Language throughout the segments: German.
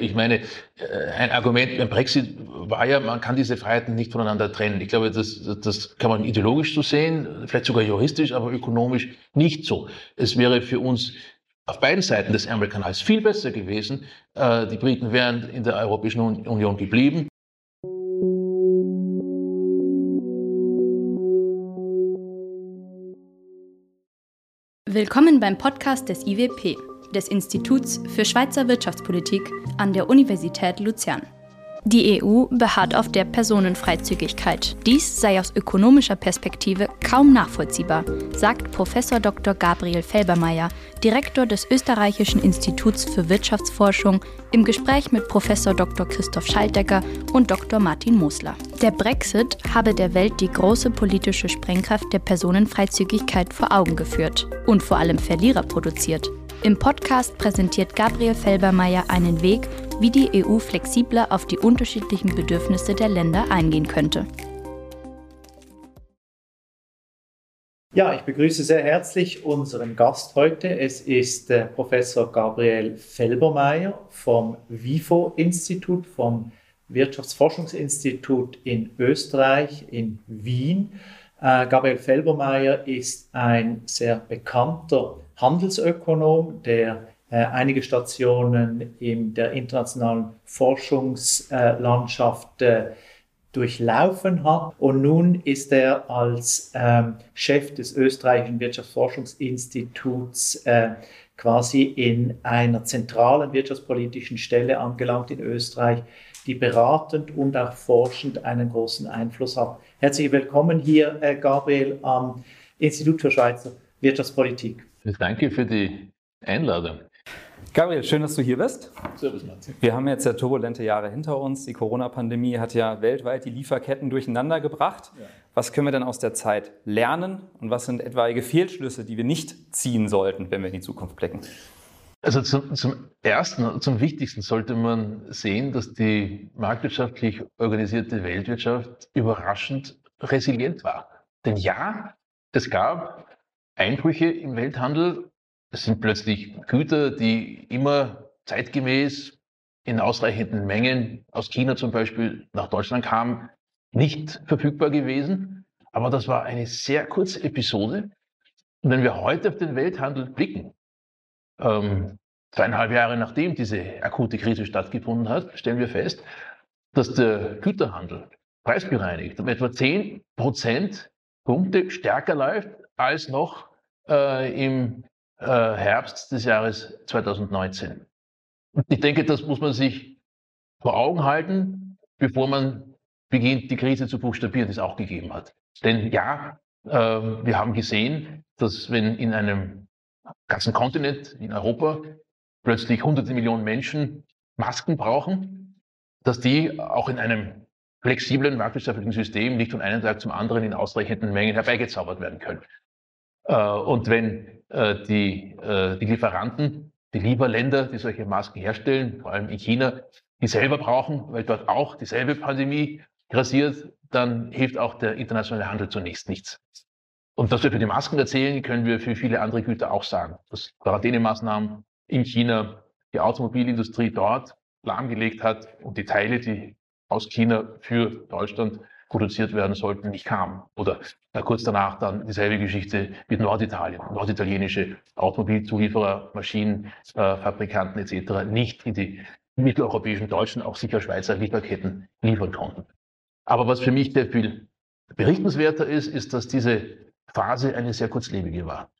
Ich meine, äh, ein Argument beim Brexit war ja, man kann diese Freiheiten nicht voneinander trennen. Ich glaube, das, das kann man ideologisch so sehen, vielleicht sogar juristisch, aber ökonomisch nicht so. Es wäre für uns auf beiden Seiten des Ärmelkanals viel besser gewesen. Äh, die Briten wären in der Europäischen Union geblieben. Willkommen beim Podcast des IWP des Instituts für Schweizer Wirtschaftspolitik an der Universität Luzern. Die EU beharrt auf der Personenfreizügigkeit. Dies sei aus ökonomischer Perspektive kaum nachvollziehbar, sagt Prof. Dr. Gabriel Felbermeier, Direktor des Österreichischen Instituts für Wirtschaftsforschung, im Gespräch mit Prof. Dr. Christoph Schaldecker und Dr. Martin Mosler. Der Brexit habe der Welt die große politische Sprengkraft der Personenfreizügigkeit vor Augen geführt und vor allem Verlierer produziert. Im Podcast präsentiert Gabriel Felbermeier einen Weg, wie die EU flexibler auf die unterschiedlichen Bedürfnisse der Länder eingehen könnte. Ja, ich begrüße sehr herzlich unseren Gast heute. Es ist äh, Professor Gabriel Felbermeier vom WIFO-Institut, vom Wirtschaftsforschungsinstitut in Österreich, in Wien. Äh, Gabriel Felbermeier ist ein sehr bekannter Handelsökonom, der äh, einige Stationen in der internationalen Forschungslandschaft äh, durchlaufen hat. Und nun ist er als ähm, Chef des österreichischen Wirtschaftsforschungsinstituts quasi in einer zentralen wirtschaftspolitischen Stelle angelangt in Österreich, die beratend und auch forschend einen großen Einfluss hat. Herzlich willkommen hier, äh, Gabriel, am Institut für Schweizer Wirtschaftspolitik. Danke für die Einladung. Gabriel, schön, dass du hier bist. Servus, Martin. Wir haben jetzt ja turbulente Jahre hinter uns. Die Corona-Pandemie hat ja weltweit die Lieferketten durcheinander gebracht. Ja. Was können wir denn aus der Zeit lernen und was sind etwaige Fehlschlüsse, die wir nicht ziehen sollten, wenn wir in die Zukunft blicken? Also zum, zum Ersten, zum Wichtigsten sollte man sehen, dass die marktwirtschaftlich organisierte Weltwirtschaft überraschend resilient war. Denn ja, es gab Einbrüche im Welthandel. Es sind plötzlich Güter, die immer zeitgemäß in ausreichenden Mengen aus China zum Beispiel nach Deutschland kamen, nicht verfügbar gewesen. Aber das war eine sehr kurze Episode. Und wenn wir heute auf den Welthandel blicken, ähm, zweieinhalb Jahre nachdem diese akute Krise stattgefunden hat, stellen wir fest, dass der Güterhandel preisbereinigt um etwa 10 Prozentpunkte stärker läuft als noch äh, im äh, Herbst des Jahres 2019. Und ich denke, das muss man sich vor Augen halten, bevor man beginnt, die Krise zu buchstabieren, die es auch gegeben hat. Denn ja, äh, wir haben gesehen, dass wenn in einem ganzen Kontinent, in Europa, plötzlich hunderte Millionen Menschen Masken brauchen, dass die auch in einem flexiblen marktwirtschaftlichen System nicht von einem Tag zum anderen in ausreichenden Mengen herbeigezaubert werden können. Äh, und wenn äh, die, äh, die Lieferanten, die Lieferländer, die solche Masken herstellen, vor allem in China, die selber brauchen, weil dort auch dieselbe Pandemie grassiert, dann hilft auch der internationale Handel zunächst nichts. Und was wir für die Masken erzählen, können wir für viele andere Güter auch sagen. Dass Quarantänemaßnahmen in China die Automobilindustrie dort lahmgelegt hat und die Teile, die aus China für Deutschland produziert werden sollten, nicht kamen. Oder kurz danach dann dieselbe Geschichte mit Norditalien. Norditalienische Automobilzulieferer, Maschinenfabrikanten äh, etc. nicht in die mitteleuropäischen, deutschen, auch sicher Schweizer Lieferketten liefern konnten. Aber was für mich sehr viel berichtenswerter ist, ist, dass diese Phase eine sehr kurzlebige war.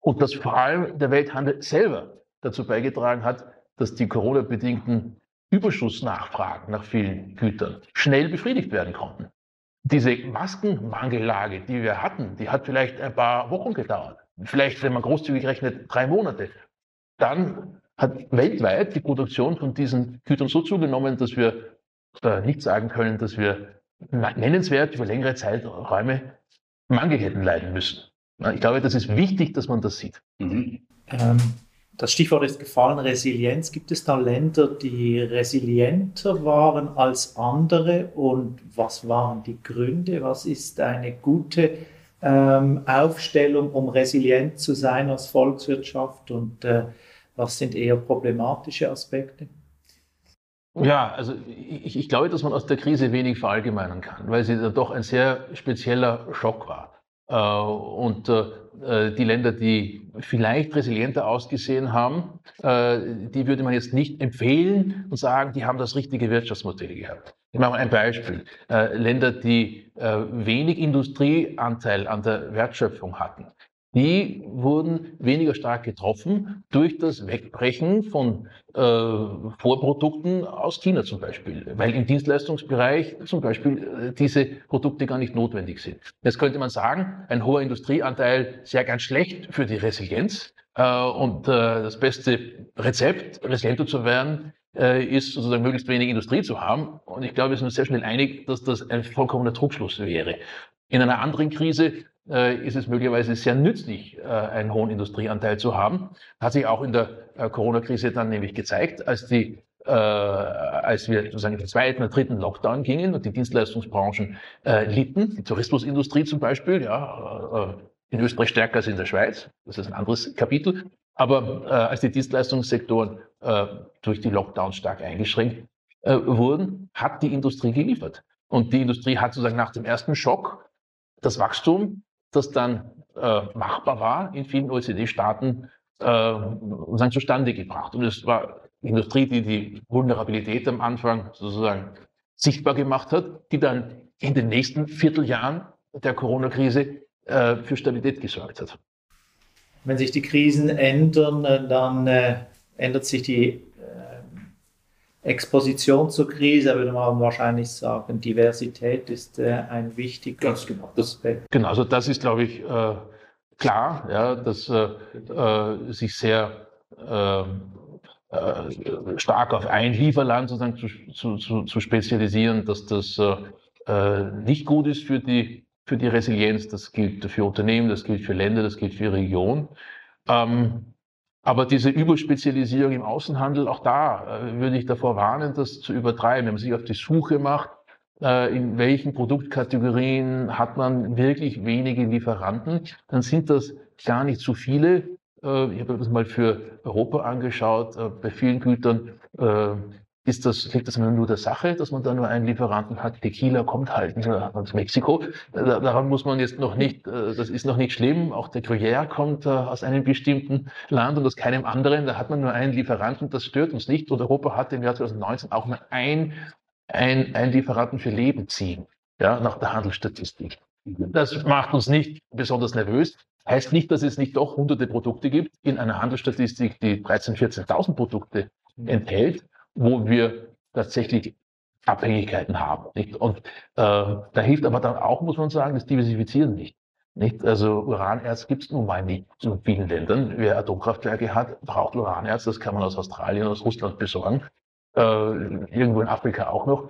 Und dass vor allem der Welthandel selber dazu beigetragen hat, dass die Corona-bedingten Überschussnachfragen nach vielen Gütern schnell befriedigt werden konnten diese Maskenmangellage, die wir hatten, die hat vielleicht ein paar Wochen gedauert. Vielleicht, wenn man großzügig rechnet, drei Monate. Dann hat weltweit die Produktion von diesen Gütern so zugenommen, dass wir nicht sagen können, dass wir nennenswert über längere Zeiträume Mangel hätten leiden müssen. Ich glaube, das ist wichtig, dass man das sieht. Mhm. Ähm, das Stichwort ist gefallen, Resilienz. Gibt es da Länder, die resilienter waren als andere? Und was waren die Gründe? Was ist eine gute ähm, Aufstellung, um resilient zu sein als Volkswirtschaft? Und äh, was sind eher problematische Aspekte? Ja, also ich, ich, glaube, dass man aus der Krise wenig verallgemeinern kann, weil sie dann doch ein sehr spezieller Schock war. Äh, und äh, die Länder, die vielleicht resilienter ausgesehen haben, äh, die würde man jetzt nicht empfehlen und sagen, die haben das richtige Wirtschaftsmodell gehabt. Ich mache mal ein Beispiel. Länder, die wenig Industrieanteil an der Wertschöpfung hatten, die wurden weniger stark getroffen durch das Wegbrechen von äh, Vorprodukten aus China zum Beispiel, weil im Dienstleistungsbereich zum Beispiel äh, diese Produkte gar nicht notwendig sind. Jetzt könnte man sagen, ein hoher Industrieanteil sehr ganz schlecht für die Resilienz äh, und äh, das beste Rezept, resilienter zu werden, äh, ist sozusagen möglichst wenig Industrie zu haben. Und ich glaube, wir sind uns sehr schnell einig, dass das ein vollkommener Trugschluss wäre. In einer anderen Krise ist es möglicherweise sehr nützlich, äh, einen hohen Industrieanteil zu haben. Hat sich auch in der äh, Corona-Krise dann nämlich gezeigt, als die äh, als wir sozusagen in den zweiten oder dritten Lockdown gingen und die Dienstleistungsbranchen äh, litten, die Tourismusindustrie zum Beispiel, ja, äh, in Österreich stärker als in der Schweiz, das ist ein anderes Kapitel, aber äh, als die Dienstleistungssektoren äh, durch die Lockdowns stark eingeschränkt äh, wurden, hat die Industrie geliefert. Und die Industrie hat sozusagen nach dem ersten Schock das Wachstum das dann äh, machbar war in vielen OECD-Staaten, äh, zustande gebracht. Und es war Industrie, die die Vulnerabilität am Anfang sozusagen sichtbar gemacht hat, die dann in den nächsten Vierteljahren der Corona-Krise äh, für Stabilität gesorgt hat. Wenn sich die Krisen ändern, äh, dann äh, ändert sich die Exposition zur Krise, würde man wahrscheinlich sagen, Diversität ist äh, ein wichtiger Ganz genau. Aspekt. Genau, also das ist, glaube ich, äh, klar, ja, dass äh, äh sich sehr ähm, äh, stark auf ein Lieferland sozusagen zu, zu, zu, zu spezialisieren, dass das äh, nicht gut ist für die, für die Resilienz. Das gilt für Unternehmen, das gilt für Länder, das gilt für Regionen. Ähm, aber diese Überspezialisierung im Außenhandel, auch da äh, würde ich davor warnen, das zu übertreiben. Wenn man sich auf die Suche macht, äh, in welchen Produktkategorien hat man wirklich wenige Lieferanten, dann sind das gar nicht so viele. Äh, ich habe das mal für Europa angeschaut. Bei vielen Gütern ist das, liegt das nur der Sache, dass man da nur einen Lieferanten hat. Tequila kommt halt aus Mexiko. Daran muss man jetzt noch nicht, äh, das ist noch nicht schlimm. Auch der Gruyère kommt aus einem bestimmten Land und aus keinem anderen. Da hat man nur einen Lieferanten. Das stört uns nicht. Und Europa hatte im Jahr 2019 auch nur ein, ein, ein Lieferanten für Lebensziehen, ja, nach der Handelsstatistik. Das macht uns nicht besonders nervös. Heißt nicht, dass es nicht doch hunderte Produkte gibt in einer Handelsstatistik, die 13.000, 14.000 Produkte enthält wo wir tatsächlich Abhängigkeiten haben. Nicht? Und äh, da hilft aber dann auch, muss man sagen, das Diversifizieren nicht. Nicht? Also Uranerz gibt es nun mal nicht in vielen Ländern. Wer Atomkraftwerke hat, braucht Uranerz. Das kann man aus Australien, aus Russland besorgen. Äh, irgendwo in Afrika auch noch.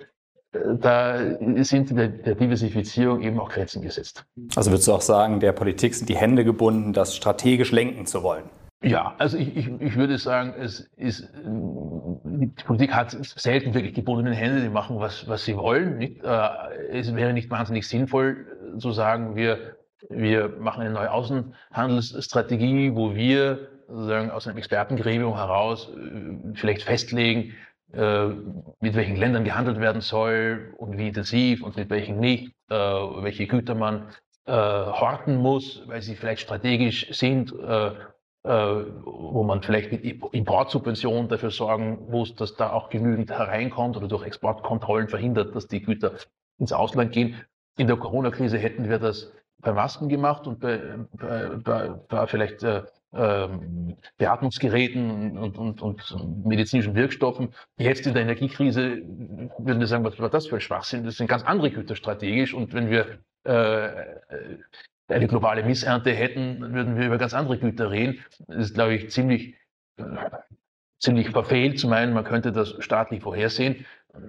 Äh, da sind der, der Diversifizierung eben auch Grenzen gesetzt. Also würdest du auch sagen, der Politik sind die Hände gebunden, das strategisch lenken zu wollen? Ja, also ich, ich, ich würde sagen, es ist, die Politik hat selten wirklich gebundene Hände, die machen, was, was sie wollen. Nicht? Äh, es wäre nicht wahnsinnig sinnvoll zu sagen, wir, wir machen eine neue Außenhandelsstrategie, wo wir sozusagen aus einem Expertengremium heraus äh, vielleicht festlegen, äh, mit welchen Ländern gehandelt werden soll und wie intensiv und mit welchen nicht, welche Güter man horten muss, weil sie vielleicht strategisch sind äh, wo man vielleicht mit Importsubventionen dafür sorgen muss, dass da auch genügend hereinkommt oder durch Exportkontrollen verhindert, dass die Güter ins Ausland gehen. In der Corona-Krise hätten wir das bei Masken gemacht und bei, bei, bei, bei vielleicht äh, ähm, Beatmungsgeräten und, und, und medizinischen Wirkstoffen. Jetzt in der Energiekrise würden wir sagen, was war das für ein Schwachsinn? Das sind ganz andere Güter strategisch. Und wenn wir äh, eine globale Missernte hätten, würden wir über ganz andere Güter reden. Das ist, glaube ich, ziemlich, äh, ziemlich verfehlt zu meinen, man könnte das staatlich vorhersehen.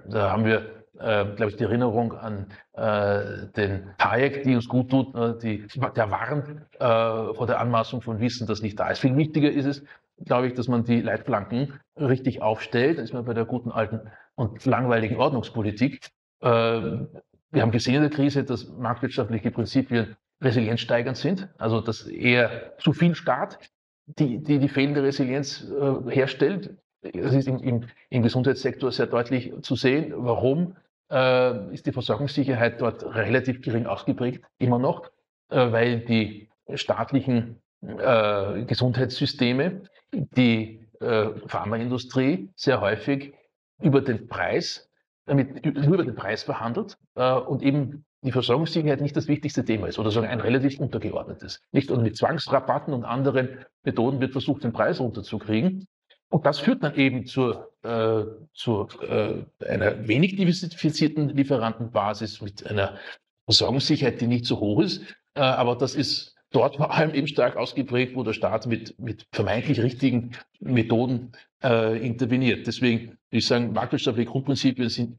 Da haben wir, äh, glaube ich, die Erinnerung an äh, den Hayek, die uns gut tut, äh, die, der warnt äh, vor der Anmaßung von Wissen, das nicht da ist. Viel wichtiger ist es, glaube ich, dass man die Leitplanken richtig aufstellt. Da ist man bei der guten alten und langweiligen Ordnungspolitik. Äh, wir haben gesehen in der Krise, dass marktwirtschaftliche Prinzipien resilienzsteigernd sind, also dass eher zu viel Staat die, die, die fehlende Resilienz äh, herstellt. das ist im, im, im Gesundheitssektor sehr deutlich zu sehen. Warum äh, ist die Versorgungssicherheit dort relativ gering ausgeprägt, immer noch? Äh, weil die staatlichen äh, Gesundheitssysteme, die äh, Pharmaindustrie sehr häufig über den Preis, damit, nur über den Preis verhandelt äh, und eben die Versorgungssicherheit nicht das wichtigste Thema ist oder sogar ein relativ untergeordnetes. Nicht und mit Zwangsrabatten und anderen Methoden wird versucht, den Preis runterzukriegen. Und das führt dann eben zur, äh, zu äh, einer wenig diversifizierten Lieferantenbasis mit einer Versorgungssicherheit, die nicht so hoch ist. Äh, aber das ist dort vor allem eben stark ausgeprägt, wo der Staat mit, mit vermeintlich richtigen Methoden äh, interveniert. Deswegen würde ich sagen, marktwirtschaftliche Grundprinzipien sind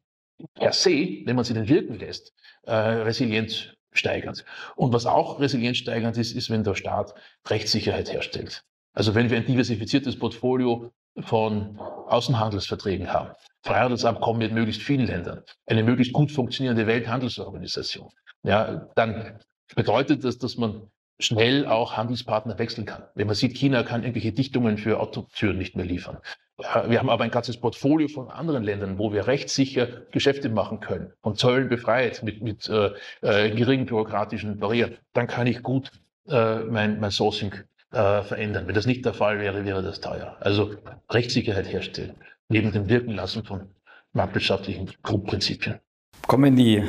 per se, wenn man sie denn wirken lässt, äh, Resilienz steigernd. Und was auch Resilienz steigernd ist, ist, wenn der Staat Rechtssicherheit herstellt. Also wenn wir ein diversifiziertes Portfolio von Außenhandelsverträgen haben, Freihandelsabkommen mit möglichst vielen Ländern, eine möglichst gut funktionierende Welthandelsorganisation, ja, dann bedeutet das, dass man schnell auch Handelspartner wechseln kann. Wenn man sieht, China kann irgendwelche Dichtungen für Autotüren nicht mehr liefern. Wir haben aber ein ganzes Portfolio von anderen Ländern, wo wir rechtssicher Geschäfte machen können, von Zöllen befreit, mit, mit äh, äh, geringen bürokratischen Barrieren. Dann kann ich gut äh, mein, mein Sourcing äh, verändern. Wenn das nicht der Fall wäre, wäre das teuer. Also Rechtssicherheit herstellen, neben dem Wirken lassen von marktwirtschaftlichen Grundprinzipien. Kommen wir in die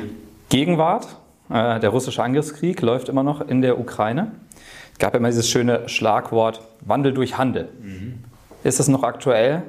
Gegenwart. Äh, der russische Angriffskrieg läuft immer noch in der Ukraine. Es gab immer dieses schöne Schlagwort Wandel durch Handel. Mhm. Ist es noch aktuell?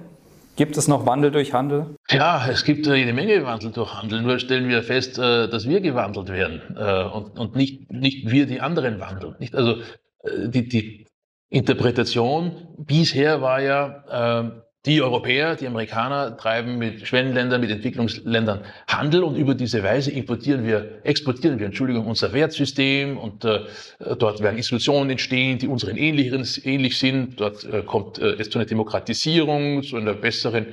Gibt es noch Wandel durch Handel? Ja, es gibt jede Menge Wandel durch Handel. Nur stellen wir fest, äh, dass wir gewandelt werden äh, und nicht, nicht wir die anderen wandeln. Also die, die Interpretation bisher war ja, die Europäer, die Amerikaner treiben mit Schwellenländern, mit Entwicklungsländern Handel und über diese Weise importieren wir, exportieren wir, Entschuldigung, unser Wertsystem und äh, dort werden Institutionen entstehen, die unseren ähnlichen, ähnlich sind. Dort äh, kommt äh, es zu einer Demokratisierung, zu einer besseren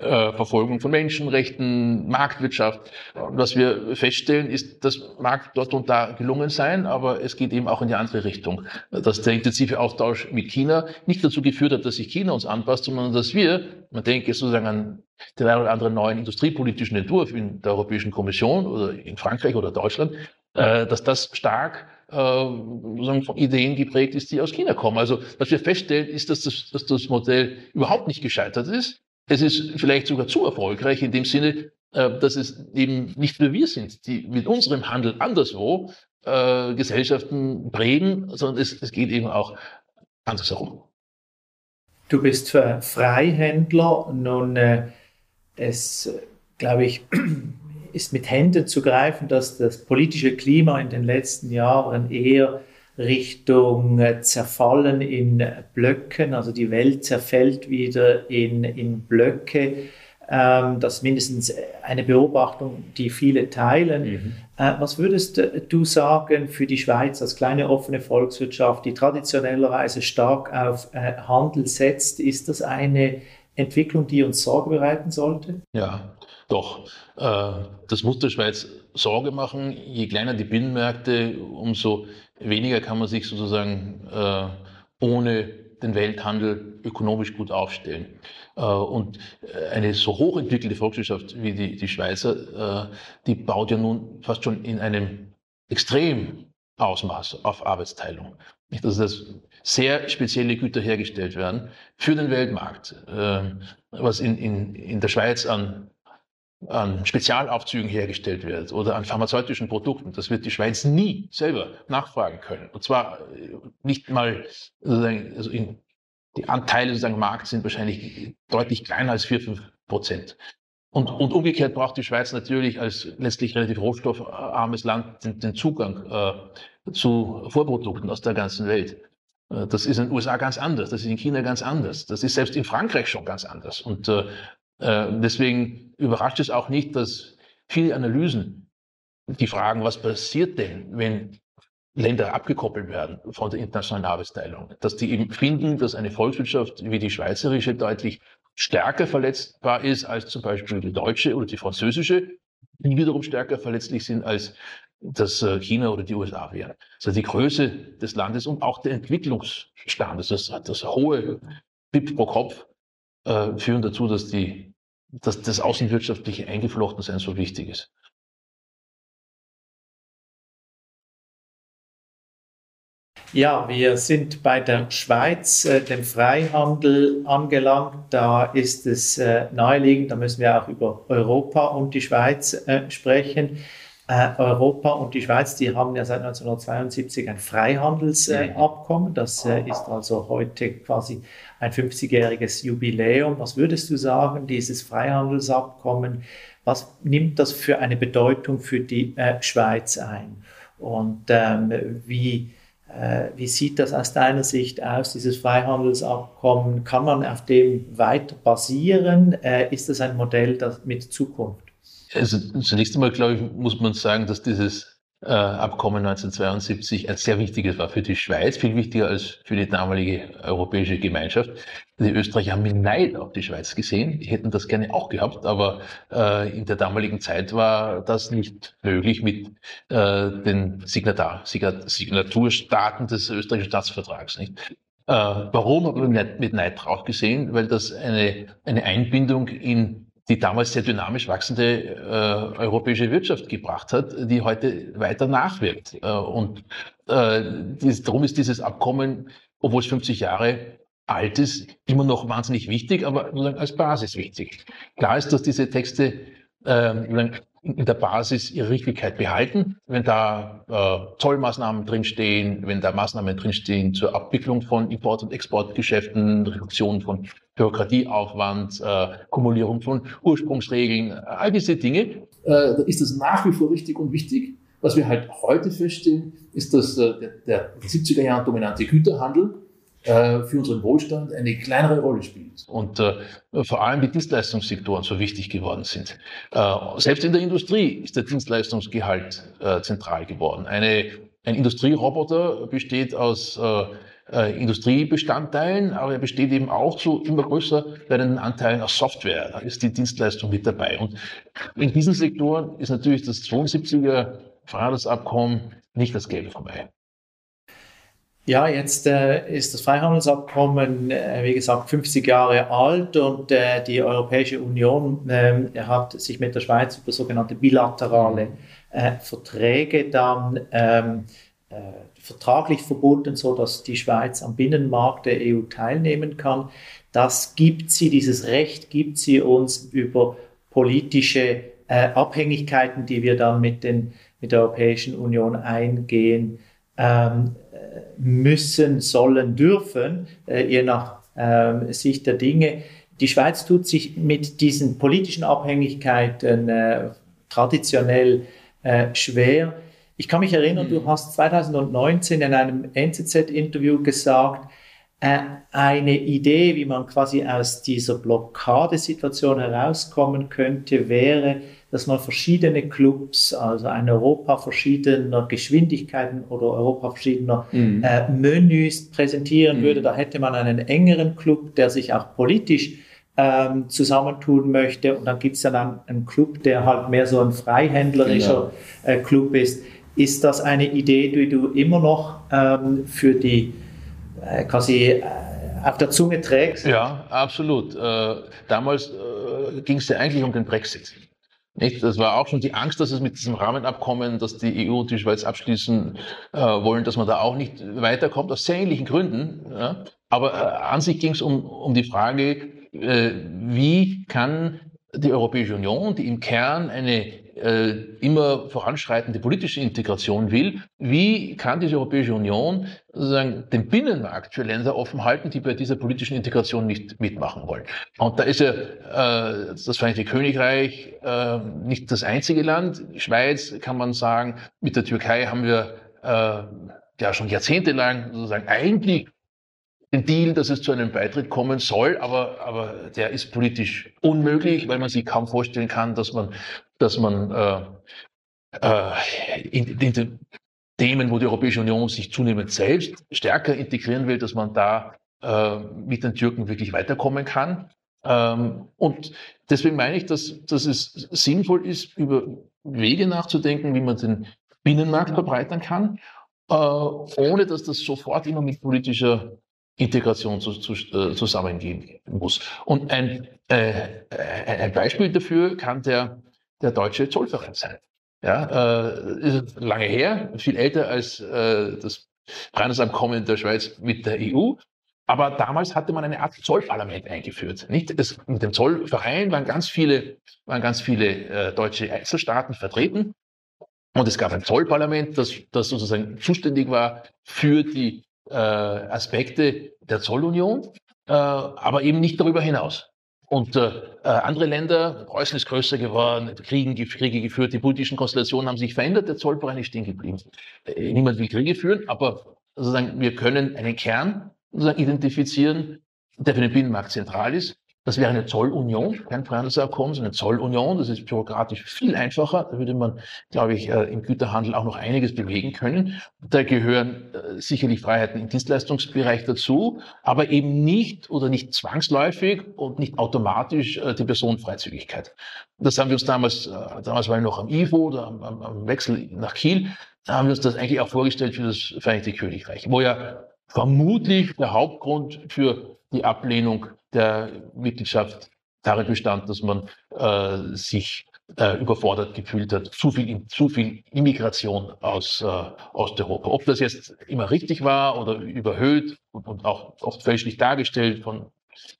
äh, Verfolgung von Menschenrechten, Marktwirtschaft. Was wir feststellen, ist, das mag dort und da gelungen sein, aber es geht eben auch in die andere Richtung. Dass der intensive Austausch mit China nicht dazu geführt hat, dass sich China uns anpasst, sondern dass wir, man denke sozusagen an den einen oder anderen neuen industriepolitischen Entwurf in der Europäischen Kommission oder in Frankreich oder Deutschland, äh, dass das stark äh, von Ideen geprägt ist, die aus China kommen. Also was wir feststellen, ist, dass das, dass das Modell überhaupt nicht gescheitert ist, es ist vielleicht sogar zu erfolgreich in dem Sinne, äh, dass es eben nicht nur wir sind, die mit unserem Handel anderswo äh, Gesellschaften prägen, sondern es, es geht eben auch andersherum. Du bist Freihändler. Nun, äh, es, glaube ich, ist mit Händen zu greifen, dass das politische Klima in den letzten Jahren eher Richtung äh, Zerfallen in Blöcken, also die Welt zerfällt wieder in, in Blöcke. Ähm, das ist mindestens eine Beobachtung, die viele teilen. Mhm. Äh, was würdest du sagen für die Schweiz als kleine offene Volkswirtschaft, die traditionellerweise stark auf äh, Handel setzt? Ist das eine Entwicklung, die uns Sorge bereiten sollte? Ja, doch. Das muss der Schweiz Sorge machen. Je kleiner die Binnenmärkte, umso weniger kann man sich sozusagen äh, ohne den Welthandel ökonomisch gut aufstellen. Äh, und eine so hochentwickelte Volkswirtschaft wie die, die Schweizer, äh, die baut ja nun fast schon in einem extrem Ausmaß auf Arbeitsteilung. Nicht, dass das sehr spezielle Güter hergestellt werden für den Weltmarkt, äh, was in, in, in der Schweiz an an Spezialaufzügen hergestellt wird oder an pharmazeutischen Produkten, das wird die Schweiz nie selber nachfragen können. Und zwar äh, nicht mal, also in, die Anteile sozusagen Markt sind wahrscheinlich deutlich kleiner als vier fünf Prozent. Und, und umgekehrt braucht die Schweiz natürlich als letztlich relativ rohstoffarmes Land den, den Zugang äh, zu Vorprodukten aus der ganzen Welt. Äh, das ist in den USA ganz anders, das ist in China ganz anders, das ist selbst in Frankreich schon ganz anders. Und äh, deswegen überrascht es auch nicht, dass viele Analysen, die fragen, was passiert denn, wenn Länder abgekoppelt werden von der internationalen Arbeitsteilung, dass die eben finden, dass eine Volkswirtschaft wie die schweizerische deutlich stärker verletzbar ist als zum Beispiel die deutsche oder die französische, die wiederum stärker verletzlich sind als das äh, China oder die USA wären. Also die Größe des Landes und auch der Entwicklungsstand, das, das hohe BIP pro Kopf äh, führen dazu, dass, die, dass das außenwirtschaftliche Eingeflochensein so wichtig ist. Ja, wir sind bei der Schweiz, äh, dem Freihandel angelangt. Da ist es äh, naheliegend, da müssen wir auch über Europa und die Schweiz äh, sprechen. Äh, Europa und die Schweiz, die haben ja seit 1972 ein Freihandelsabkommen. das äh, ist also heute quasi ein 50-jähriges Jubiläum. Was würdest du sagen, dieses Freihandelsabkommen, was nimmt das für eine Bedeutung für die äh, Schweiz ein? Und ähm, wie äh, wie sieht das aus deiner Sicht aus, dieses Freihandelsabkommen? Kann man auf dem weiter basieren? Äh, ist das ein Modell das mit Zukunft? Also zunächst einmal, glaube ich, muss man sagen, dass dieses äh, Abkommen 1972 ein sehr wichtiges war für die Schweiz, viel wichtiger als für die damalige europäische Gemeinschaft. Die Österreicher haben mit Neid auf die Schweiz gesehen. Die hätten das gerne auch gehabt, aber äh, in der damaligen Zeit war das nicht möglich mit äh, den Signatar, Signaturstaaten des österreichischen Staatsvertrags. Nicht? Äh, warum haben wir mit Neid drauf gesehen? Weil das eine, eine Einbindung in die damals sehr dynamisch wachsende äh, europäische Wirtschaft gebracht hat, die heute weiter nachwirkt. Äh, und äh, dies, darum ist dieses Abkommen, obwohl es 50 Jahre alt ist, immer noch wahnsinnig wichtig, aber als Basis wichtig. Klar ist, dass diese Texte äh, in der Basis ihre Richtigkeit behalten. Wenn da äh, Zollmaßnahmen drinstehen, wenn da Maßnahmen drinstehen zur Abwicklung von Import- und Exportgeschäften, Reduktion von Bürokratieaufwand, äh, Kumulierung von Ursprungsregeln, all diese Dinge, äh, ist das nach wie vor richtig und wichtig. Was wir halt heute feststellen, ist, dass äh, der, der 70er Jahren dominante Güterhandel äh, für unseren Wohlstand eine kleinere Rolle spielt. Und äh, vor allem die Dienstleistungssektoren so wichtig geworden sind. Äh, selbst in der Industrie ist der Dienstleistungsgehalt äh, zentral geworden. Eine, ein Industrieroboter besteht aus äh, äh, Industriebestandteilen, aber er besteht eben auch zu immer größer werdenden Anteilen aus Software. Da ist die Dienstleistung mit dabei. Und in diesen Sektoren ist natürlich das 72er Freihandelsabkommen nicht das Gelbe vorbei. Ja, jetzt äh, ist das Freihandelsabkommen, äh, wie gesagt, 50 Jahre alt und äh, die Europäische Union ähm, hat sich mit der Schweiz über sogenannte bilaterale äh, Verträge dann ähm, äh, vertraglich verbunden, so dass die Schweiz am Binnenmarkt der EU teilnehmen kann. Das gibt sie, dieses Recht gibt sie uns über politische äh, Abhängigkeiten, die wir dann mit, den, mit der Europäischen Union eingehen ähm, müssen, sollen, dürfen, äh, je nach äh, Sicht der Dinge. Die Schweiz tut sich mit diesen politischen Abhängigkeiten äh, traditionell äh, schwer. Ich kann mich erinnern, mhm. du hast 2019 in einem NZZ-Interview gesagt, eine Idee, wie man quasi aus dieser Blockadesituation herauskommen könnte, wäre, dass man verschiedene Clubs, also ein Europa verschiedener Geschwindigkeiten oder Europa verschiedener mhm. äh, Menüs präsentieren mhm. würde. Da hätte man einen engeren Club, der sich auch politisch ähm, zusammentun möchte. Und dann gibt es dann einen Club, der halt mehr so ein freihändlerischer genau. äh, Club ist. Ist das eine Idee, die du immer noch ähm, für die äh, quasi äh, auf der Zunge trägst? Ja, absolut. Äh, damals äh, ging es ja eigentlich um den Brexit. Nicht? Das war auch schon die Angst, dass es mit diesem Rahmenabkommen, das die EU und die Schweiz abschließen äh, wollen, dass man da auch nicht weiterkommt, aus sehr ähnlichen Gründen. Ja? Aber äh, an sich ging es um, um die Frage, äh, wie kann die Europäische Union, die im Kern eine äh, immer voranschreitende politische Integration will, wie kann diese Europäische Union sozusagen den Binnenmarkt für Länder offen halten, die bei dieser politischen Integration nicht mitmachen wollen? Und da ist ja äh, das Vereinigte Königreich äh, nicht das einzige Land. Schweiz kann man sagen, mit der Türkei haben wir äh, ja schon jahrzehntelang sozusagen eigentlich den Deal, dass es zu einem Beitritt kommen soll, aber, aber der ist politisch unmöglich, weil man sich kaum vorstellen kann, dass man, dass man äh, äh, in, in den Themen, wo die Europäische Union sich zunehmend selbst stärker integrieren will, dass man da äh, mit den Türken wirklich weiterkommen kann. Ähm, und deswegen meine ich, dass, dass es sinnvoll ist, über Wege nachzudenken, wie man den Binnenmarkt verbreitern kann, äh, ohne dass das sofort immer mit politischer Integration zu, zu, äh, zusammengehen muss. Und ein, äh, ein Beispiel dafür kann der, der deutsche Zollverein sein. Ja, äh, ist lange her, viel älter als äh, das Freihandelsabkommen der Schweiz mit der EU. Aber damals hatte man eine Art Zollparlament eingeführt. Nicht? Es, mit dem Zollverein waren ganz viele, waren ganz viele äh, deutsche Einzelstaaten vertreten. Und es gab ein Zollparlament, das, das sozusagen zuständig war für die äh, Aspekte der Zollunion, äh, aber eben nicht darüber hinaus. Und äh, äh andere Länder, Preußen ist größer geworden, Kriegen, Kriege geführt, die politischen Konstellationen haben sich verändert, der Zollverein ist stehen geblieben. Äh, niemand will Kriege führen, aber sozusagen, wir können einen Kern sozusagen identifizieren, der für den Binnenmarkt zentral ist. Das wäre eine Zollunion, kein Freihandelsabkommen, sondern eine Zollunion. Das ist bürokratisch viel einfacher. Da würde man, glaube ich, äh, im Güterhandel auch noch einiges bewegen können. Da gehören äh, sicherlich Freiheiten im Dienstleistungsbereich dazu, aber eben nicht oder nicht zwangsläufig und nicht automatisch äh, die Personenfreizügigkeit. Das haben wir uns damals, damals war ich noch am IFO oder am, am Wechsel nach Kiel, da haben wir uns das eigentlich auch vorgestellt für das Vereinigte Königreich, wo ja vermutlich der Hauptgrund für die Ablehnung der Mitgliedschaft darin bestand, dass man äh, sich äh, überfordert gefühlt hat, zu viel, zu viel Immigration aus äh, Osteuropa. Ob das jetzt immer richtig war oder überhöht und, und auch oft fälschlich dargestellt von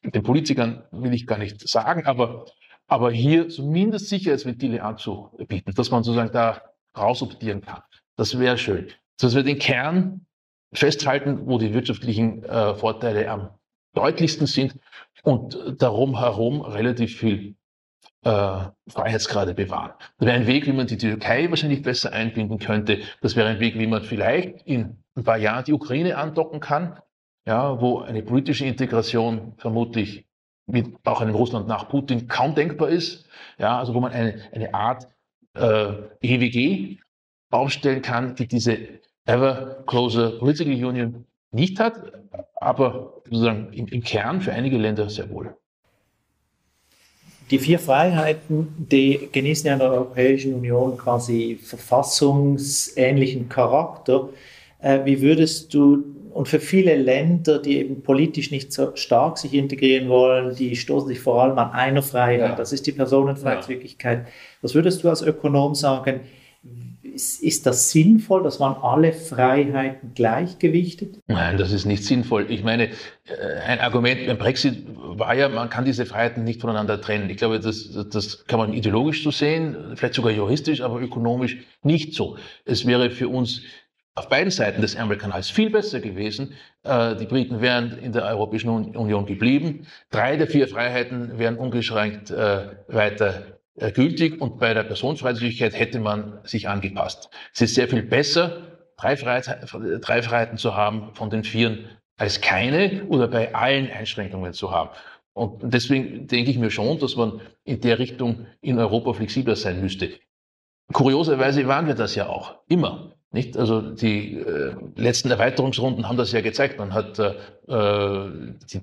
den Politikern, will ich gar nicht sagen, aber, aber hier zumindest Sicherheitsventile anzubieten, dass man sozusagen da rausoptieren kann. Das wäre schön. Dass wir den Kern festhalten, wo die wirtschaftlichen äh, Vorteile am deutlichsten sind und darum herum relativ viel äh, Freiheitsgrade bewahren. Das wäre ein Weg, wie man die Türkei wahrscheinlich besser einbinden könnte. Das wäre ein Weg, wie man vielleicht in ein paar Jahren die Ukraine andocken kann, ja, wo eine politische Integration vermutlich mit auch einem Russland nach Putin kaum denkbar ist. Ja, also wo man eine, eine Art äh, EWG aufstellen kann, die diese ever closer political union nicht hat, aber sozusagen im, im Kern für einige Länder sehr wohl. Die vier Freiheiten, die genießen ja in der Europäischen Union quasi verfassungsähnlichen Charakter. Äh, wie würdest du, und für viele Länder, die eben politisch nicht so stark sich integrieren wollen, die stoßen sich vor allem an einer Freiheit, ja. das ist die Personenfreizügigkeit. Ja. Was würdest du als Ökonom sagen, ist, das sinnvoll, dass man alle Freiheiten gleichgewichtet? Nein, das ist nicht sinnvoll. Ich meine, äh, ein Argument beim Brexit war ja, man kann diese Freiheiten nicht voneinander trennen. Ich glaube, das, das kann man ideologisch so sehen, vielleicht sogar juristisch, aber ökonomisch nicht so. Es wäre für uns auf beiden Seiten des Ärmelkanals viel besser gewesen. Äh, die Briten wären in der Europäischen Union geblieben. Drei der vier Freiheiten wären ungeschränkt äh, weiter gültig und bei der Personenfreizügigkeit hätte man sich angepasst. Es ist sehr viel besser, drei, Freiheiten, drei Freiheiten zu haben von den vieren als keine oder bei allen Einschränkungen zu haben. Und deswegen denke ich mir schon, dass man in der Richtung in Europa flexibler sein müsste. Kurioserweise waren wir das ja auch immer. Nicht? Also die äh, letzten Erweiterungsrunden haben das ja gezeigt. Man hat äh, äh die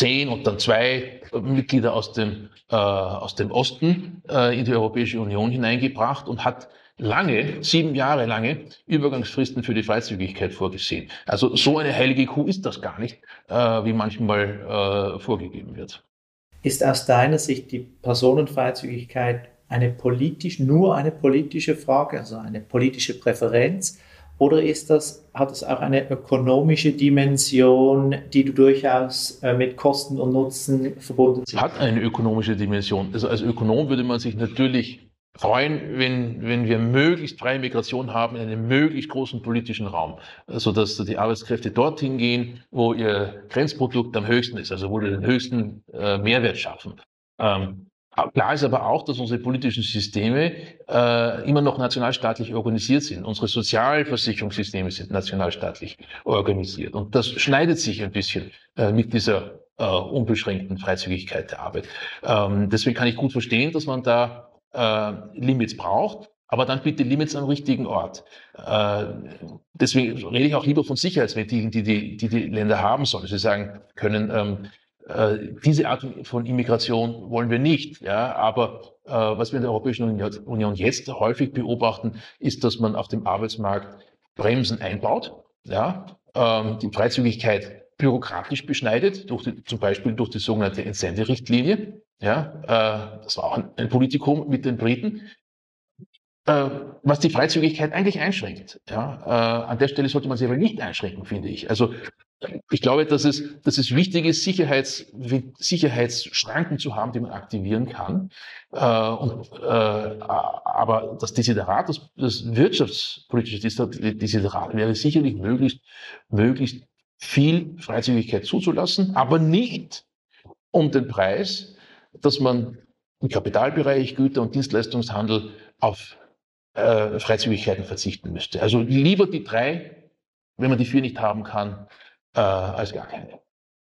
zehn und dann zwei Mitglieder aus dem, äh, aus dem Osten äh, in die Europäische Union hineingebracht und hat lange, sieben Jahre lange, Übergangsfristen für die Freizügigkeit vorgesehen. Also so eine heilige Kuh ist das gar nicht, äh, wie manchmal äh, vorgegeben wird. Ist aus deiner Sicht die Personenfreizügigkeit eine politisch, nur eine politische Frage, also eine politische Präferenz? Oder ist das, hat es auch eine ökonomische Dimension, die du durchaus äh, mit Kosten und Nutzen verbunden siehst? Hat eine ökonomische Dimension. Also als Ökonom würde man sich natürlich freuen, wenn, wenn wir möglichst freie Migration haben in einem möglichst großen politischen Raum, sodass die Arbeitskräfte dorthin gehen, wo ihr Grenzprodukt am höchsten ist, also wo wir den höchsten äh, Mehrwert schaffen. Ähm, Klar ist aber auch, dass unsere politischen Systeme äh, immer noch nationalstaatlich organisiert sind. Unsere Sozialversicherungssysteme sind nationalstaatlich organisiert. Und das schneidet sich ein bisschen äh, mit dieser äh, unbeschränkten Freizügigkeit der Arbeit. Ähm, deswegen kann ich gut verstehen, dass man da äh, Limits braucht. Aber dann bitte Limits am richtigen Ort. Äh, deswegen rede ich auch lieber von Sicherheitsventilen, die die, die, die Länder haben sollen. Sie sagen können, ähm, äh, diese Art von Immigration wollen wir nicht. Ja, aber äh, was wir in der Europäischen Union jetzt häufig beobachten, ist, dass man auf dem Arbeitsmarkt Bremsen einbaut. Ja, ähm, die Freizügigkeit bürokratisch beschneidet, die, zum Beispiel durch die sogenannte Entsenderichtlinie. Ja, äh, das war auch ein, ein Politikum mit den Briten, äh, was die Freizügigkeit eigentlich einschränkt. Ja, äh, an der Stelle sollte man sie aber nicht einschränken, finde ich. Also ich glaube, dass es, dass es wichtig ist, Sicherheits, Sicherheitsschranken zu haben, die man aktivieren kann. Äh, und, äh, aber das Desiderat, das, das wirtschaftspolitische Desiderat wäre sicherlich möglichst, möglichst viel Freizügigkeit zuzulassen, aber nicht um den Preis, dass man im Kapitalbereich, Güter- und Dienstleistungshandel auf äh, Freizügigkeiten verzichten müsste. Also lieber die drei, wenn man die vier nicht haben kann, äh, als gar keine.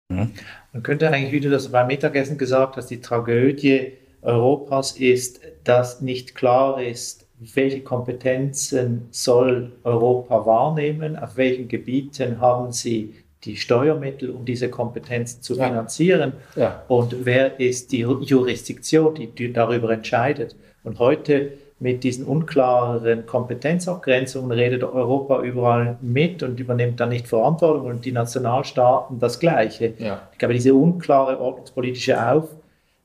Mhm. Man könnte eigentlich, wie du das beim Mittagessen gesagt hast, die Tragödie Europas ist, dass nicht klar ist, welche Kompetenzen soll Europa wahrnehmen, auf welchen Gebieten haben sie die Steuermittel, um diese Kompetenzen zu ja. finanzieren ja. und wer ist die Jurisdiktion, die, die darüber entscheidet. Und heute mit diesen unklaren Kompetenzabgrenzungen redet Europa überall mit und übernimmt dann nicht Verantwortung und die Nationalstaaten das Gleiche. Ja. Ich glaube, diese unklare ordnungspolitische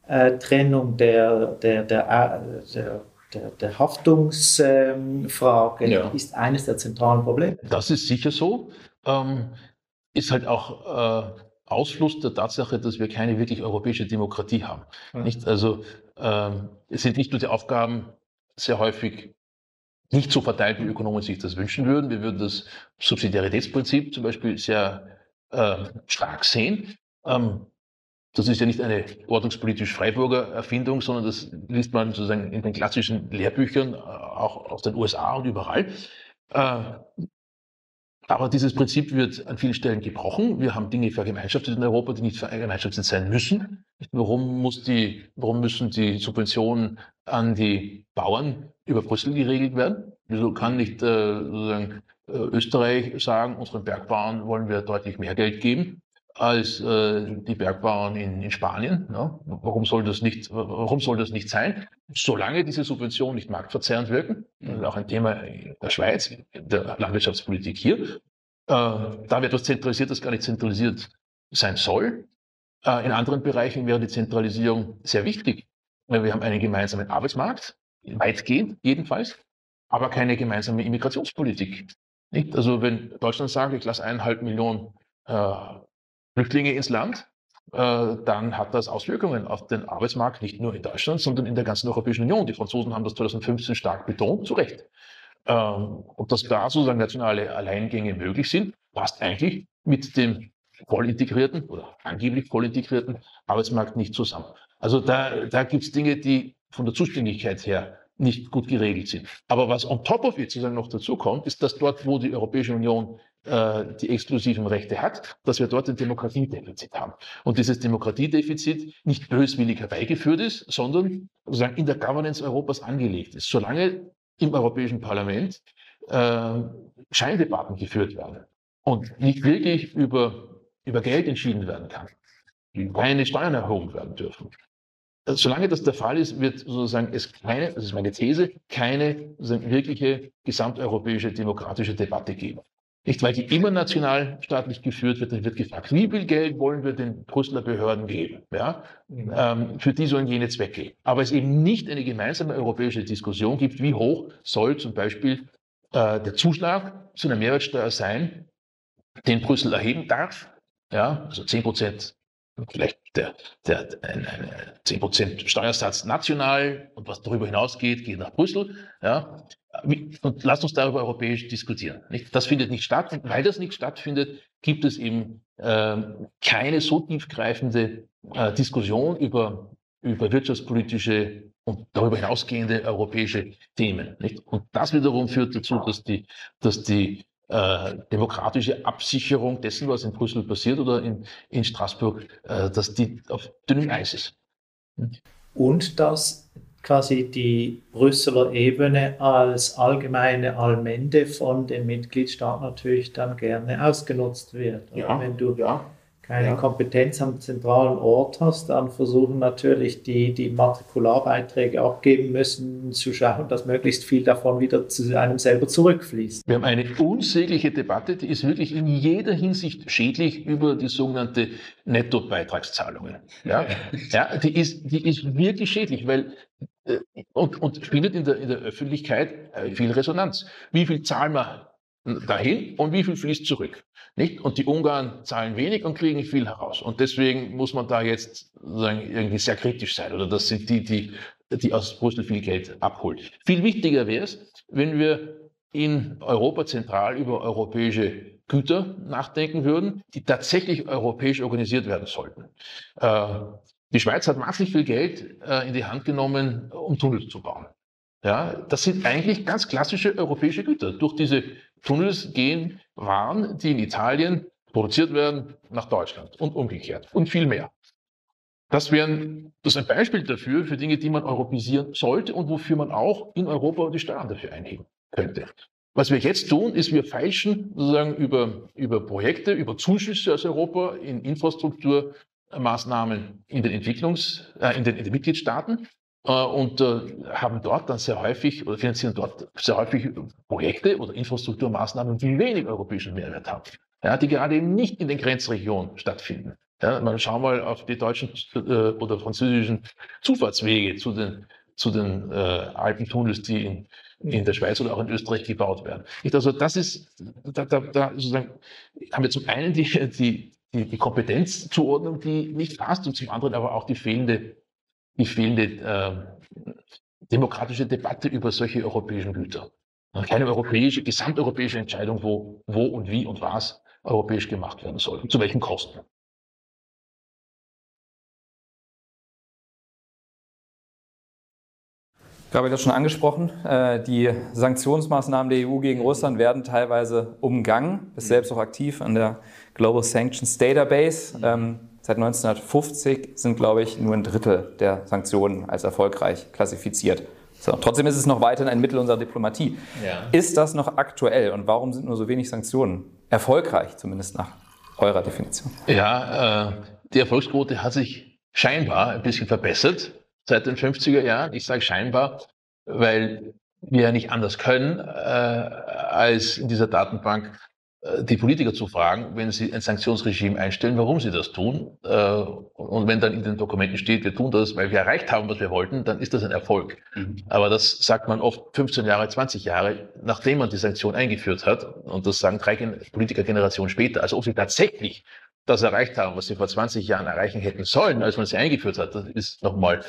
Auftrennung der, der, der, der der, der Haftungsfrage ja. ist eines der zentralen Probleme. Das ist sicher so. Ähm, ist halt auch äh, Ausfluss der Tatsache, dass wir keine wirklich europäische Demokratie haben. Ja. Nicht? Also ähm, es sind nicht nur die Aufgaben sehr häufig nicht so verteilt, wie Ökonomen sich das wünschen würden. Wir würden das Subsidiaritätsprinzip zum Beispiel sehr äh, stark sehen. Ähm, das ist ja nicht eine ordnungspolitisch Freiburger Erfindung, sondern das liest man sozusagen in den klassischen Lehrbüchern, äh, auch aus den USA und überall. Äh, aber dieses Prinzip wird an vielen Stellen gebrochen. Wir haben Dinge vergemeinschaftet in Europa, die nicht vergemeinschaftet sein müssen. Warum, muss die, warum müssen die Subventionen an die Bauern über Brüssel geregelt werden? Wieso kann nicht äh, sozusagen, äh, Österreich sagen, unseren Bergbauern wollen wir deutlich mehr Geld geben als äh, die Bergbauern in, in Spanien? Ja? Warum, soll das nicht, warum soll das nicht sein? Solange diese Subventionen nicht marktverzerrend wirken, das ist auch ein Thema der Schweiz, der Landwirtschaftspolitik hier, äh, da wird etwas zentralisiert, das gar nicht zentralisiert sein soll. Äh, in anderen Bereichen wäre die Zentralisierung sehr wichtig. Wir haben einen gemeinsamen Arbeitsmarkt, weitgehend jedenfalls, aber keine gemeinsame Immigrationspolitik. Nicht? Also wenn Deutschland sagt, ich lasse eineinhalb Millionen äh, Flüchtlinge ins Land, äh, dann hat das Auswirkungen auf den Arbeitsmarkt, nicht nur in Deutschland, sondern in der ganzen Europäischen Union. Die Franzosen haben das 2015 stark betont, zu Recht. Ähm, und dass da sozusagen nationale Alleingänge möglich sind, passt eigentlich mit dem voll integrierten oder angeblich voll integrierten Arbeitsmarkt nicht zusammen. Also da, da gibt es Dinge, die von der Zuständigkeit her nicht gut geregelt sind. Aber was on top of it sozusagen noch dazu kommt, ist, dass dort, wo die Europäische Union äh, die exklusiven Rechte hat, dass wir dort ein Demokratiedefizit haben. Und dieses Demokratiedefizit nicht böswillig herbeigeführt ist, sondern sozusagen in der Governance Europas angelegt ist. Solange im Europäischen Parlament äh, Scheindebatten geführt werden und nicht wirklich über, über Geld entschieden werden kann, keine Steuern erhoben werden dürfen, Solange das der Fall ist, wird sozusagen es keine, das ist meine These, keine wirkliche gesamteuropäische demokratische Debatte geben. Nicht, weil die immer nationalstaatlich geführt wird, dann wird gefragt, wie viel Geld wollen wir den Brüsseler Behörden geben, ja, mhm. ähm, für diese und jene Zwecke. Aber es eben nicht eine gemeinsame europäische Diskussion gibt, wie hoch soll zum Beispiel äh, der Zuschlag zu einer Mehrwertsteuer sein, den Brüssel erheben darf, ja, also 10 Prozent vielleicht der, der, ein, ein 10% Steuersatz national und was darüber hinausgeht, geht nach Brüssel. Ja, und lasst uns darüber europäisch diskutieren. Nicht? Das findet nicht statt. Und weil das nicht stattfindet, gibt es eben äh, keine so tiefgreifende äh, Diskussion über, über wirtschaftspolitische und darüber hinausgehende europäische Themen. Nicht? Und das wiederum führt dazu, dass die, dass die äh, demokratische Absicherung dessen, was in Brüssel passiert oder in, in Straßburg, äh, dass die auf dünnem Eis ist. Und dass quasi die Brüsseler Ebene als allgemeine Allmende von den Mitgliedstaaten natürlich dann gerne ausgenutzt wird. Ja, wenn du ja. Keine ja. Kompetenz am zentralen Ort hast, dann versuchen natürlich die, die Matrikularbeiträge abgeben müssen, zu schauen, dass möglichst viel davon wieder zu einem selber zurückfließt. Wir haben eine unsägliche Debatte, die ist wirklich in jeder Hinsicht schädlich über die sogenannte Nettobeitragszahlungen. Ja, ja die, ist, die ist wirklich schädlich, weil äh, und, und findet in der, in der Öffentlichkeit äh, viel Resonanz. Wie viel zahlen wir dahin und wie viel fließt zurück. Nicht? Und die Ungarn zahlen wenig und kriegen viel heraus. Und deswegen muss man da jetzt sagen, irgendwie sehr kritisch sein. Oder das sind die, die, die aus Brüssel viel Geld abholen. Viel wichtiger wäre es, wenn wir in Europa zentral über europäische Güter nachdenken würden, die tatsächlich europäisch organisiert werden sollten. Äh, die Schweiz hat massiv viel Geld äh, in die Hand genommen, um Tunnels zu bauen. Ja, das sind eigentlich ganz klassische europäische Güter. Durch diese Tunnels gehen Waren, die in Italien produziert werden, nach Deutschland und umgekehrt und viel mehr. Das, wären, das ein Beispiel dafür, für Dinge, die man europäisieren sollte und wofür man auch in Europa die Steuern dafür einheben könnte. Was wir jetzt tun, ist, wir feilschen sozusagen über, über Projekte, über Zuschüsse aus Europa in Infrastrukturmaßnahmen in den Entwicklungs, äh, in, den, in den Mitgliedstaaten und äh, haben dort dann sehr häufig oder finanzieren dort sehr häufig Projekte oder Infrastrukturmaßnahmen, die wenig europäischen Mehrwert haben, ja, die gerade eben nicht in den Grenzregionen stattfinden. Ja, man schau mal auf die deutschen äh, oder französischen Zufahrtswege zu den, zu den äh, Alpentunnels, die in, in der Schweiz oder auch in Österreich gebaut werden. Ich, also das ist, da, da, da sozusagen haben wir zum einen die, die, die, die Kompetenzzuordnung, die nicht passt, und zum anderen aber auch die fehlende die fehlende äh, demokratische Debatte über solche europäischen Güter. Keine europäische, gesamteuropäische Entscheidung, wo, wo und wie und was europäisch gemacht werden soll und zu welchen Kosten. Ich habe das schon angesprochen. Äh, die Sanktionsmaßnahmen der EU gegen Russland werden teilweise umgangen. Ist selbst auch aktiv an der Global Sanctions Database. Seit 1950 sind, glaube ich, nur ein Drittel der Sanktionen als erfolgreich klassifiziert. So, trotzdem ist es noch weiterhin ein Mittel unserer Diplomatie. Ja. Ist das noch aktuell und warum sind nur so wenig Sanktionen erfolgreich, zumindest nach eurer Definition? Ja, äh, die Erfolgsquote hat sich scheinbar ein bisschen verbessert seit den 50er Jahren. Ich sage scheinbar, weil wir ja nicht anders können, äh, als in dieser Datenbank die Politiker zu fragen, wenn sie ein Sanktionsregime einstellen, warum sie das tun. Äh, und wenn dann in den Dokumenten steht, wir tun das, weil wir erreicht haben, was wir wollten, dann ist das ein Erfolg. Mhm. Aber das sagt man oft 15 Jahre, 20 Jahre, nachdem man die Sanktion eingeführt hat. Und das sagen drei Politikergenerationen später. Also ob sie tatsächlich das erreicht haben, was sie vor 20 Jahren erreichen hätten sollen, als man sie eingeführt hat, das ist nochmal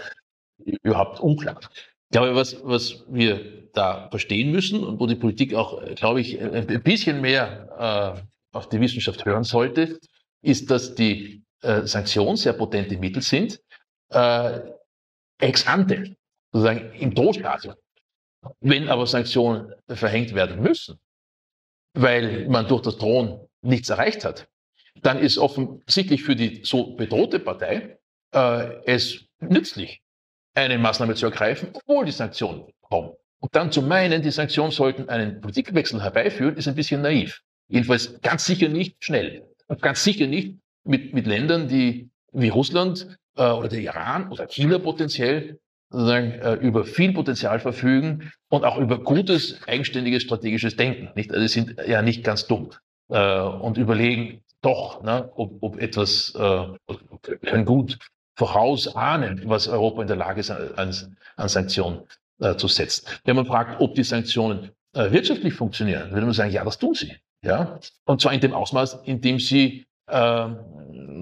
überhaupt unklar. Ich glaube, was, was wir da verstehen müssen und wo die Politik auch, glaube ich, ein bisschen mehr äh, auf die Wissenschaft hören sollte, ist, dass die äh, Sanktionen sehr potente Mittel sind, äh, ex ante, sozusagen im Drohstadium. Wenn aber Sanktionen verhängt werden müssen, weil man durch das Drohen nichts erreicht hat, dann ist offensichtlich für die so bedrohte Partei äh, es nützlich, eine Maßnahme zu ergreifen, obwohl die Sanktionen kommen. Und dann zu meinen, die Sanktionen sollten einen Politikwechsel herbeiführen, ist ein bisschen naiv. Jedenfalls ganz sicher nicht schnell. Und ganz sicher nicht mit, mit Ländern, die wie Russland äh, oder der Iran oder China potenziell sozusagen, äh, über viel Potenzial verfügen und auch über gutes, eigenständiges strategisches Denken. Nicht? Also sie sind ja nicht ganz dumm äh, und überlegen doch, ne, ob, ob etwas äh, können gut vorausahnen, was Europa in der Lage ist, an, an Sanktionen äh, zu setzen. Wenn man fragt, ob die Sanktionen äh, wirtschaftlich funktionieren, würde man sagen, ja, das tun sie. Ja? Und zwar in dem Ausmaß, in dem sie äh,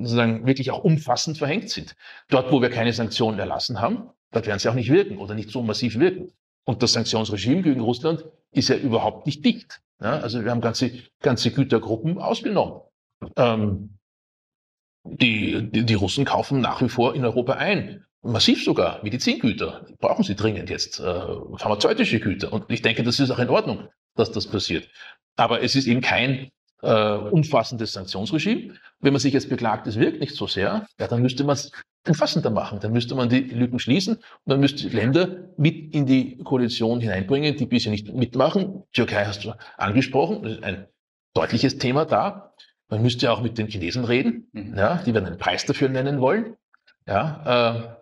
sozusagen wirklich auch umfassend verhängt sind. Dort, wo wir keine Sanktionen erlassen haben, dort werden sie auch nicht wirken oder nicht so massiv wirken. Und das Sanktionsregime gegen Russland ist ja überhaupt nicht dicht. Ja? Also wir haben ganze, ganze Gütergruppen ausgenommen. Ähm, die, die, die Russen kaufen nach wie vor in Europa ein. Massiv sogar. Medizingüter. Brauchen sie dringend jetzt. Äh, pharmazeutische Güter. Und ich denke, das ist auch in Ordnung, dass das passiert. Aber es ist eben kein äh, umfassendes Sanktionsregime. Wenn man sich jetzt beklagt, es wirkt nicht so sehr, ja, dann müsste man es umfassender machen. Dann müsste man die Lücken schließen und dann müsste Länder mit in die Koalition hineinbringen, die bisher nicht mitmachen. Türkei hast du angesprochen, das ist ein deutliches Thema da. Man müsste auch mit den Chinesen reden. Mhm. Ja, die werden einen Preis dafür nennen wollen. Ja, äh,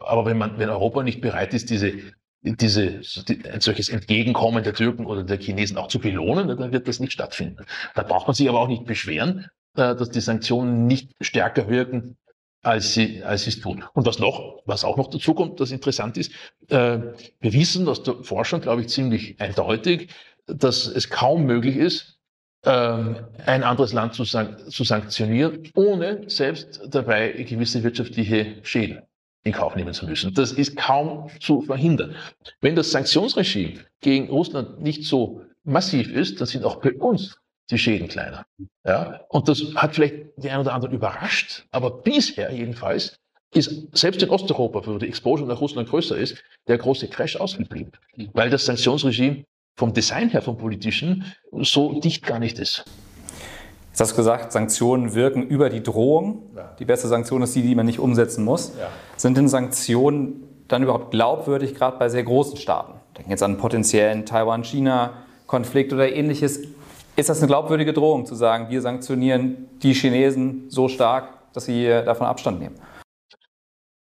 aber wenn man, wenn Europa nicht bereit ist, diese, diese, ein solches Entgegenkommen der Türken oder der Chinesen auch zu belohnen, dann wird das nicht stattfinden. Da braucht man sich aber auch nicht beschweren, äh, dass die Sanktionen nicht stärker wirken, als sie, als sie es tun. Und was noch, was auch noch dazu kommt, das interessant ist, äh, wir wissen aus der Forschung, glaube ich, ziemlich eindeutig, dass es kaum möglich ist, ähm, ein anderes Land zu, zu sanktionieren, ohne selbst dabei gewisse wirtschaftliche Schäden in Kauf nehmen zu müssen. Das ist kaum zu verhindern. Wenn das Sanktionsregime gegen Russland nicht so massiv ist, dann sind auch bei uns die Schäden kleiner. Ja? Und das hat vielleicht die einen oder anderen überrascht, aber bisher jedenfalls ist selbst in Osteuropa, wo die Exposure nach Russland größer ist, der große Crash ausgeblieben, weil das Sanktionsregime vom Design her, vom politischen, so dicht gar nicht ist. Jetzt hast du gesagt, Sanktionen wirken über die Drohung. Ja. Die beste Sanktion ist die, die man nicht umsetzen muss. Ja. Sind denn Sanktionen dann überhaupt glaubwürdig, gerade bei sehr großen Staaten? Denken jetzt an einen potenziellen Taiwan-China-Konflikt oder ähnliches. Ist das eine glaubwürdige Drohung zu sagen, wir sanktionieren die Chinesen so stark, dass sie davon Abstand nehmen?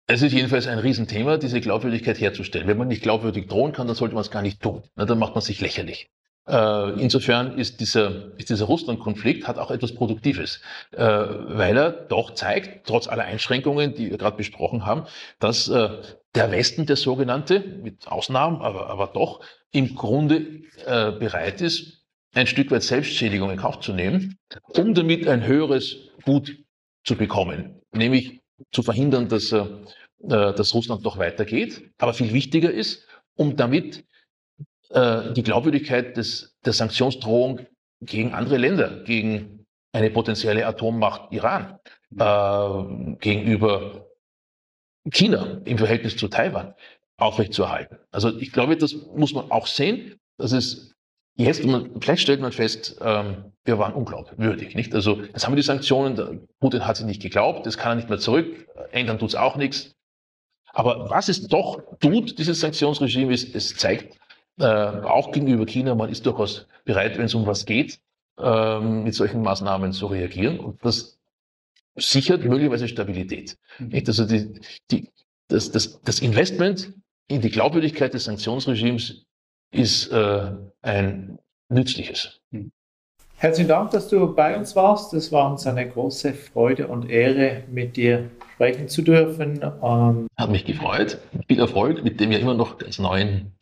Es ist jedenfalls ein Riesenthema, diese Glaubwürdigkeit herzustellen. Wenn man nicht glaubwürdig drohen kann, dann sollte man es gar nicht tun. dann macht man sich lächerlich. Äh, insofern ist dieser, ist dieser Russland-Konflikt hat auch etwas Produktives, äh, weil er doch zeigt, trotz aller Einschränkungen, die wir gerade besprochen haben, dass äh, der Westen, der sogenannte, mit Ausnahmen, aber, aber doch im Grunde bereit ist, ein Stück weit Selbstschädigung in Kauf zu nehmen, um damit ein höheres Gut zu bekommen, nämlich zu verhindern, dass, dass Russland doch weitergeht. Aber viel wichtiger ist, um damit äh, die Glaubwürdigkeit des, der Sanktionsdrohung gegen andere Länder, gegen eine potenzielle Atommacht Iran, äh, gegenüber China im Verhältnis zu Taiwan aufrechtzuerhalten. Also ich glaube, das muss man auch sehen, dass es jetzt, man, vielleicht stellt man fest, ähm, wir waren unglaubwürdig. Nicht? Also jetzt haben wir die Sanktionen, Putin hat sie nicht geglaubt, das kann er nicht mehr zurück, ändern tut es auch nichts. Aber was es doch tut, dieses Sanktionsregime, ist, es zeigt, äh, auch gegenüber China, man ist durchaus bereit, wenn es um was geht, ähm, mit solchen Maßnahmen zu reagieren. Und das sichert möglicherweise Stabilität. Mhm. Also die, die, das, das, das Investment in die Glaubwürdigkeit des Sanktionsregimes ist äh, ein nützliches. Mhm. Herzlichen Dank, dass du bei uns warst. Es war uns eine große Freude und Ehre, mit dir sprechen zu dürfen. Ähm Hat mich gefreut. Viel Erfolg mit dem ja immer noch ganz neuen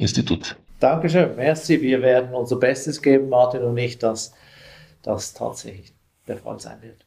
Institut. Dankeschön, merci. Wir werden unser Bestes geben, Martin und ich, dass das tatsächlich der Fall sein wird.